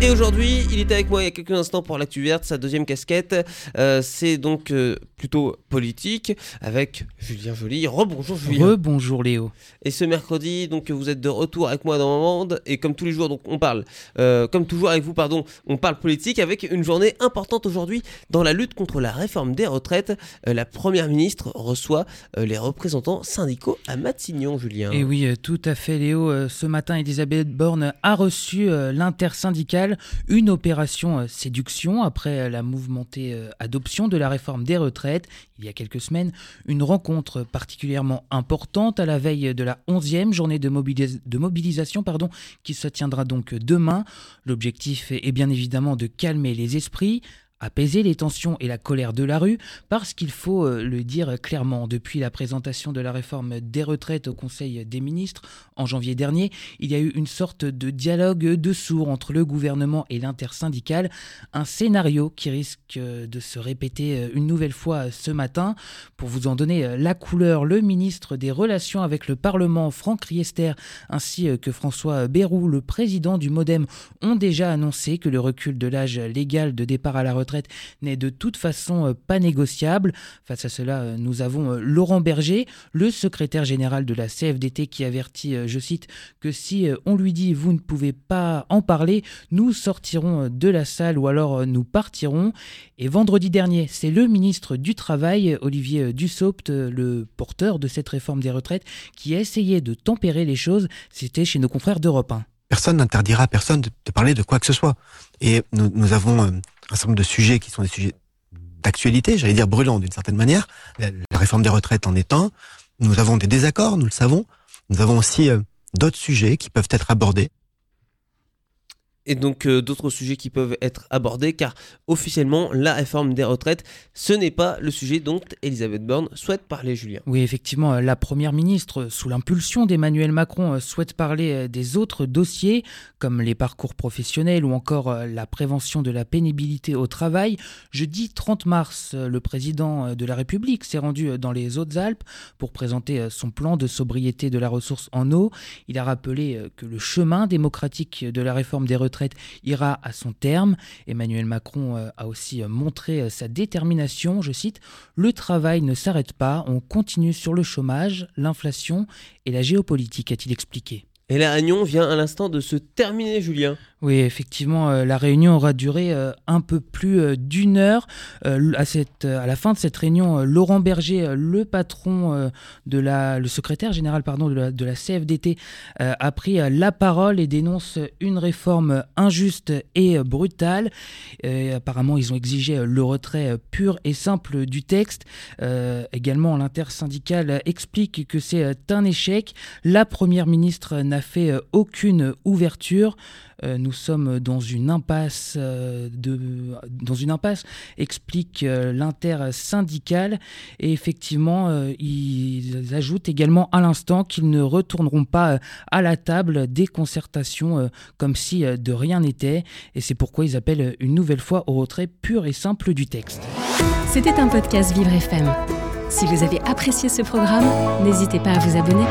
Et aujourd'hui, il était avec moi il y a quelques instants pour l'actu verte, sa deuxième casquette. Euh, c'est donc euh, plutôt politique avec Julien Joly. Rebonjour Julien. Rebonjour Léo. Et ce mercredi, donc vous êtes de retour avec moi dans mon monde et comme tous les jours, donc on parle, euh, comme toujours avec vous, pardon, on parle politique avec une journée importante aujourd'hui dans la lutte contre la réforme des retraites. la première ministre reçoit les représentants syndicaux à Matignon, Julien. Et oui, tout à fait Léo. ce matin, Elisabeth Borne a reçu l'intersyndicale une opération euh, séduction après euh, la mouvementée euh, adoption de la réforme des retraites il y a quelques semaines, une rencontre particulièrement importante à la veille de la 11e journée de, de mobilisation pardon, qui se tiendra donc demain. L'objectif est bien évidemment de calmer les esprits, apaiser les tensions et la colère de la rue, parce qu'il faut euh, le dire clairement, depuis la présentation de la réforme des retraites au Conseil des ministres en janvier dernier, il y a eu une sorte de dialogue de sourds entre le gouvernement et l'intersyndicale, un scénario qui risque euh, de se répéter euh, une nouvelle fois ce matin. Pour vous en donner la couleur, le ministre des Relations avec le Parlement, Franck Riester, ainsi que François Bayrou, le président du Modem, ont déjà annoncé que le recul de l'âge légal de départ à la retraite n'est de toute façon euh, pas négociable. Face à cela, euh, nous avons euh, Laurent Berger, le secrétaire général de la CFDT, qui avertit, je cite, que si on lui dit vous ne pouvez pas en parler, nous sortirons de la salle ou alors nous partirons. Et vendredi dernier, c'est le ministre du Travail, Olivier Dussopt, le porteur de cette réforme des retraites, qui a essayé de tempérer les choses. C'était chez nos confrères d'Europe 1 personne n'interdira à personne de, parler de quoi que ce soit. Et nous, avons un certain nombre de sujets qui sont des sujets d'actualité, j'allais dire brûlants d'une certaine manière. La, réforme des retraites en est un. Nous avons des désaccords, nous le savons. Nous avons aussi euh, d'autres sujets qui peuvent être abordés et donc euh, d'autres sujets qui peuvent être abordés car officiellement la réforme des retraites ce n'est pas le sujet dont Elisabeth Borne souhaite parler Julien. Oui effectivement euh, la première ministre sous l'impulsion d'Emmanuel Macron euh, souhaite parler des autres dossiers comme les parcours professionnels ou encore la prévention de la pénibilité au travail. Jeudi 30 mars le président de la République s'est rendu dans les Hautes-Alpes pour présenter son plan de sobriété de la ressource en eau. Il a rappelé que le chemin démocratique de la réforme des retraites ira à son terme. Emmanuel Macron euh, a aussi euh, montré euh, sa détermination, je cite, Le travail ne s'arrête pas, on continue sur le chômage, l'inflation et la géopolitique, a-t-il expliqué. Et la réunion vient à l'instant de se terminer, Julien. Oui, effectivement, euh, la réunion aura duré euh, un peu plus euh, d'une heure. à, cette, à la fin de cette réunion, Laurent Berger, le patron de la, le secrétaire général pardon, de, la, CFDT, a pris la parole et dénonce une réforme injuste et brutale. apparemment, ils ont exigé le retrait pur et simple du texte. également, l'intersyndicale explique que c'est un échec. La première ministre n'a fait aucune ouverture. Nous sommes dans une impasse, euh, de, dans une impasse explique euh, l'intersyndicale. Et effectivement, ils ajoutent également à l'instant qu'ils ne retourneront pas à la table des concertations comme si de rien n'était. Et c'est pourquoi ils appellent une nouvelle fois au retrait pur et simple du texte. C'était un podcast Vivre FM. Si vous avez apprécié ce programme, n'hésitez pas à vous abonner.